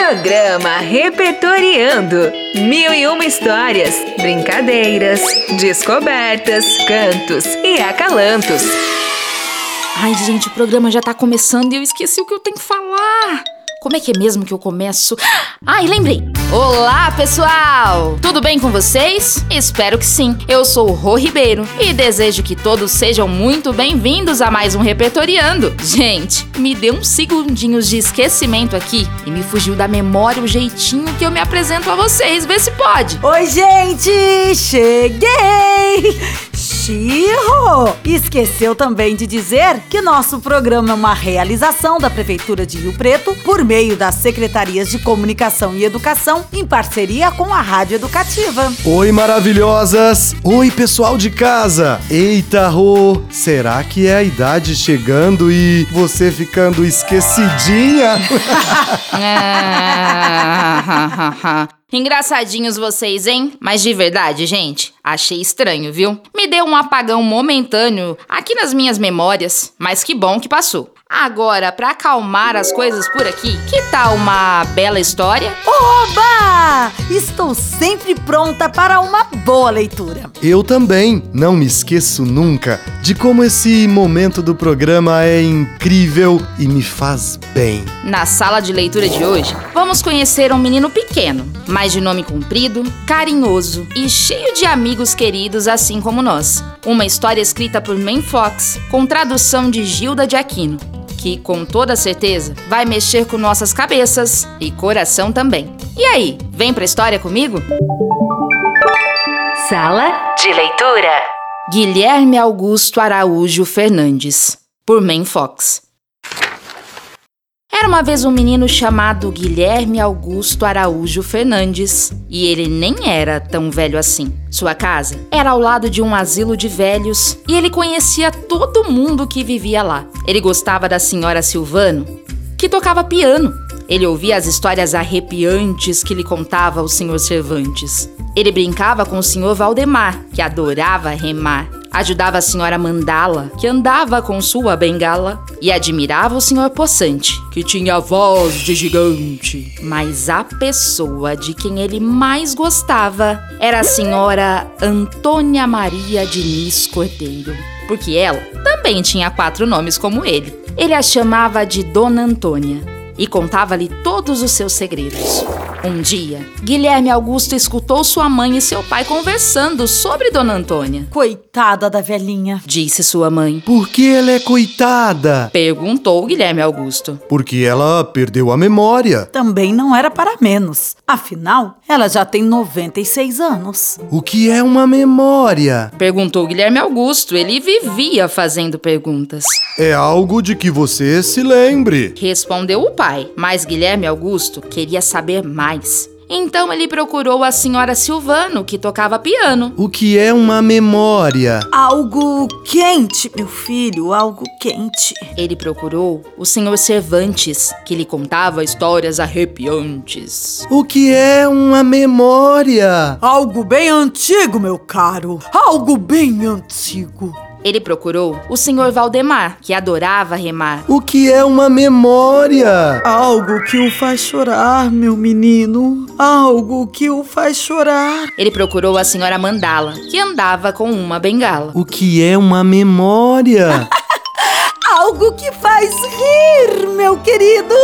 Programa Repertoriando. Mil e uma histórias, brincadeiras, descobertas, cantos e acalantos. Ai, gente, o programa já tá começando e eu esqueci o que eu tenho que falar. Como é que é mesmo que eu começo? Ai, lembrei! Olá, pessoal! Tudo bem com vocês? Espero que sim. Eu sou o Rô Ribeiro e desejo que todos sejam muito bem-vindos a mais um Repertoriando. Gente, me deu uns segundinhos de esquecimento aqui e me fugiu da memória o jeitinho que eu me apresento a vocês. Vê se pode. Oi, gente! Cheguei! Xirro! Esqueceu também de dizer que nosso programa é uma realização da Prefeitura de Rio Preto por meio das Secretarias de Comunicação e Educação em parceria com a Rádio Educativa. Oi, maravilhosas! Oi, pessoal de casa! Eita, Rô! Será que é a idade chegando e você ficando esquecidinha? Ah, Engraçadinhos vocês, hein? Mas de verdade, gente, achei estranho, viu? Me deu um apagão momentâneo aqui nas minhas memórias, mas que bom que passou. Agora, para acalmar as coisas por aqui, que tal uma bela história? Oba! Estou sempre pronta para uma boa leitura. Eu também não me esqueço nunca de como esse momento do programa é incrível e me faz bem. Na sala de leitura de hoje, vamos conhecer um menino pequeno, mas de nome comprido, carinhoso e cheio de amigos queridos, assim como nós. Uma história escrita por Man Fox, com tradução de Gilda de Aquino que com toda certeza vai mexer com nossas cabeças e coração também. E aí, vem pra história comigo? Sala de leitura. Guilherme Augusto Araújo Fernandes, por Man Fox. Era uma vez um menino chamado Guilherme Augusto Araújo Fernandes, e ele nem era tão velho assim. Sua casa era ao lado de um asilo de velhos e ele conhecia todo mundo que vivia lá. Ele gostava da senhora Silvano, que tocava piano. Ele ouvia as histórias arrepiantes que lhe contava o senhor Cervantes. Ele brincava com o senhor Valdemar, que adorava remar. Ajudava a senhora Mandala, que andava com sua bengala, e admirava o senhor Poçante, que tinha voz de gigante. Mas a pessoa de quem ele mais gostava era a senhora Antônia Maria Diniz Cordeiro, porque ela também tinha quatro nomes como ele. Ele a chamava de Dona Antônia e contava-lhe todos os seus segredos. Um dia, Guilherme Augusto escutou sua mãe e seu pai conversando sobre Dona Antônia. Coitada da velhinha. Disse sua mãe. Por que ela é coitada? Perguntou Guilherme Augusto. Porque ela perdeu a memória. Também não era para menos. Afinal, ela já tem 96 anos. O que é uma memória? Perguntou Guilherme Augusto. Ele vivia fazendo perguntas. É algo de que você se lembre. Respondeu o pai, mas Guilherme Augusto queria saber mais. Então ele procurou a senhora Silvano, que tocava piano. O que é uma memória? Algo quente, meu filho, algo quente. Ele procurou o senhor Cervantes, que lhe contava histórias arrepiantes. O que é uma memória? Algo bem antigo, meu caro. Algo bem antigo. Ele procurou o senhor Valdemar, que adorava remar. O que é uma memória? Algo que o faz chorar, meu menino. Algo que o faz chorar. Ele procurou a senhora Mandala, que andava com uma bengala. O que é uma memória? Algo que faz rir, meu querido.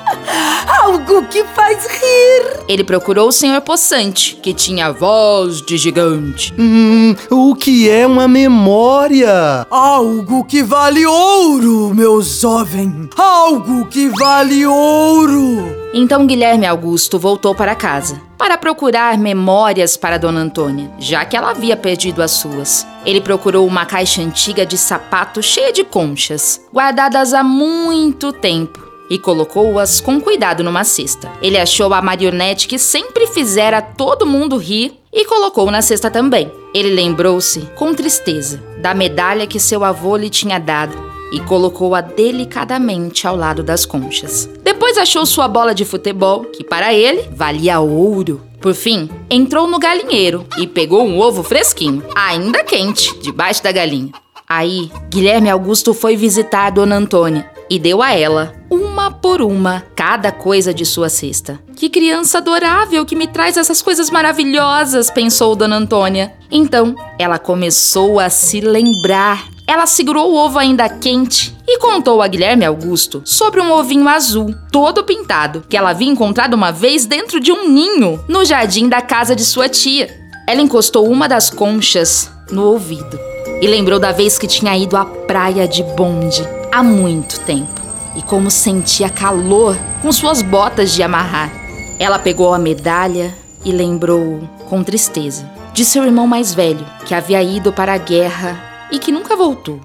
Algo que faz rir. Ele procurou o senhor Poçante, que tinha voz de gigante. Hum, o que é uma memória? Algo que vale ouro, meu jovem. Algo que vale ouro. Então Guilherme Augusto voltou para casa para procurar memórias para Dona Antônia, já que ela havia perdido as suas. Ele procurou uma caixa antiga de sapato cheia de conchas, guardadas há muito tempo e colocou-as com cuidado numa cesta. Ele achou a marionete que sempre fizera todo mundo rir e colocou na cesta também. Ele lembrou-se, com tristeza, da medalha que seu avô lhe tinha dado e colocou-a delicadamente ao lado das conchas. Achou sua bola de futebol, que para ele valia ouro. Por fim, entrou no galinheiro e pegou um ovo fresquinho, ainda quente, debaixo da galinha. Aí, Guilherme Augusto foi visitar a Dona Antônia e deu a ela, uma por uma, cada coisa de sua cesta. Que criança adorável que me traz essas coisas maravilhosas, pensou Dona Antônia. Então, ela começou a se lembrar. Ela segurou o ovo ainda quente e contou a Guilherme Augusto sobre um ovinho azul, todo pintado, que ela havia encontrado uma vez dentro de um ninho no jardim da casa de sua tia. Ela encostou uma das conchas no ouvido e lembrou da vez que tinha ido à praia de bonde há muito tempo e como sentia calor com suas botas de amarrar. Ela pegou a medalha e lembrou com tristeza de seu irmão mais velho, que havia ido para a guerra e que nunca voltou.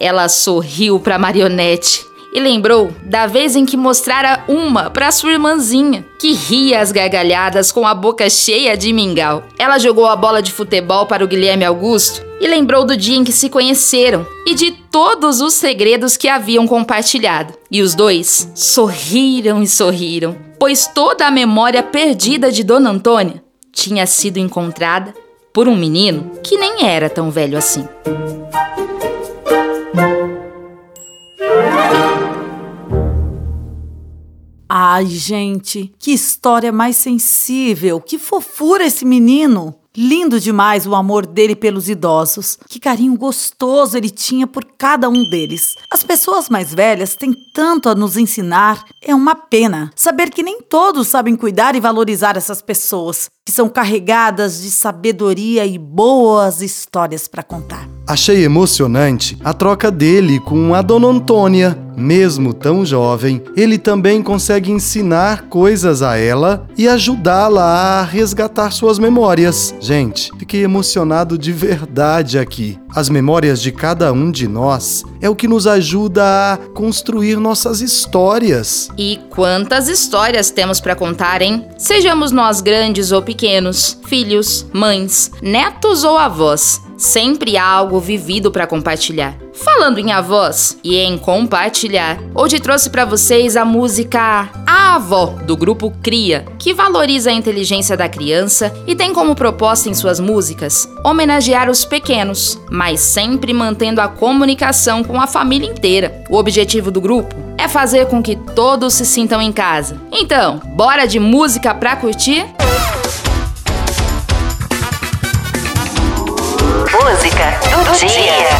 Ela sorriu para a marionete e lembrou da vez em que mostrara uma para sua irmãzinha, que ria às gargalhadas com a boca cheia de mingau. Ela jogou a bola de futebol para o Guilherme Augusto e lembrou do dia em que se conheceram e de todos os segredos que haviam compartilhado. E os dois sorriram e sorriram, pois toda a memória perdida de Dona Antônia tinha sido encontrada por um menino que nem era tão velho assim. Ai, gente, que história mais sensível, que fofura esse menino. Lindo demais o amor dele pelos idosos. Que carinho gostoso ele tinha por cada um deles. As pessoas mais velhas têm tanto a nos ensinar. É uma pena saber que nem todos sabem cuidar e valorizar essas pessoas, que são carregadas de sabedoria e boas histórias para contar. Achei emocionante a troca dele com a Dona Antônia. Mesmo tão jovem, ele também consegue ensinar coisas a ela e ajudá-la a resgatar suas memórias. Gente, fiquei emocionado de verdade aqui. As memórias de cada um de nós é o que nos ajuda a construir nossas histórias. E quantas histórias temos para contar, hein? Sejamos nós grandes ou pequenos, filhos, mães, netos ou avós sempre há algo vivido para compartilhar. Falando em avós e em compartilhar, hoje trouxe para vocês a música A Avó do grupo Cria, que valoriza a inteligência da criança e tem como proposta em suas músicas homenagear os pequenos, mas sempre mantendo a comunicação com a família inteira. O objetivo do grupo é fazer com que todos se sintam em casa. Então, bora de música pra curtir? Música do dia.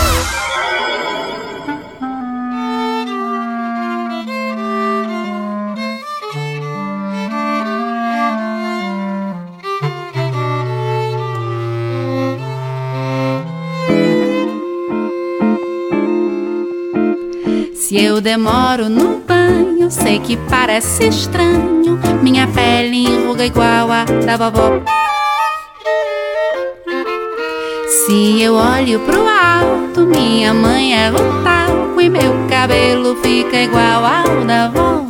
Se eu demoro no banho, sei que parece estranho. Minha pele enruga igual a da vovó. Se eu olho pro alto, minha mãe é talco e meu cabelo fica igual ao da vovó.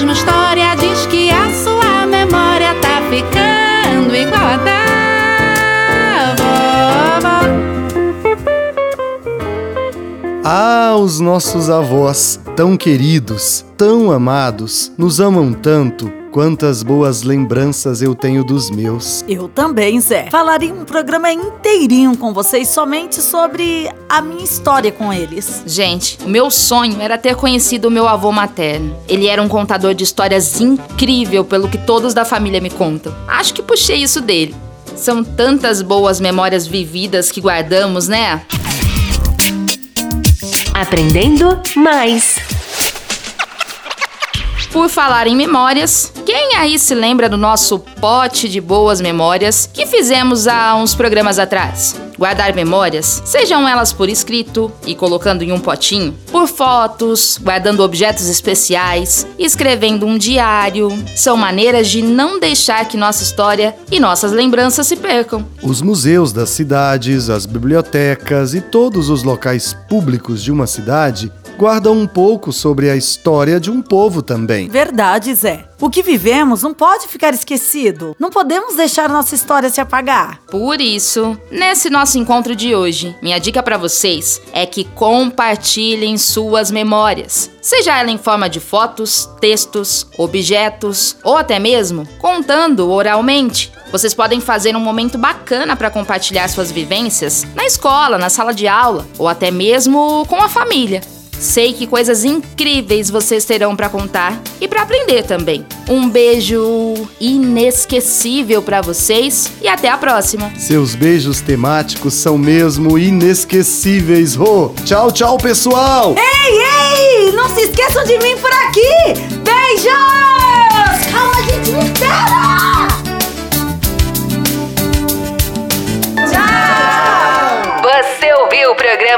Mesma história, diz que a sua memória tá ficando igual a da. Ah, os nossos avós, tão queridos, tão amados, nos amam tanto. Quantas boas lembranças eu tenho dos meus. Eu também, Zé. Falaria um programa inteirinho com vocês somente sobre a minha história com eles. Gente, o meu sonho era ter conhecido o meu avô materno. Ele era um contador de histórias incrível, pelo que todos da família me contam. Acho que puxei isso dele. São tantas boas memórias vividas que guardamos, né? Aprendendo mais. Por falar em memórias, quem aí se lembra do nosso pote de boas memórias que fizemos há uns programas atrás? Guardar memórias, sejam elas por escrito e colocando em um potinho, por fotos, guardando objetos especiais, escrevendo um diário, são maneiras de não deixar que nossa história e nossas lembranças se percam. Os museus das cidades, as bibliotecas e todos os locais públicos de uma cidade guardam um pouco sobre a história de um povo também. Verdade, Zé. O que vivemos não pode ficar esquecido. Não podemos deixar nossa história se apagar. Por isso, nesse nosso encontro de hoje, minha dica para vocês é que compartilhem suas memórias. Seja ela em forma de fotos, textos, objetos ou até mesmo contando oralmente. Vocês podem fazer um momento bacana para compartilhar suas vivências na escola, na sala de aula ou até mesmo com a família. Sei que coisas incríveis vocês terão para contar e para aprender também. Um beijo inesquecível para vocês e até a próxima. Seus beijos temáticos são mesmo inesquecíveis, Rô. Tchau, tchau, pessoal! Ei, ei! Não se esqueçam de mim por aqui! Beijos! Calma, gente, não espera!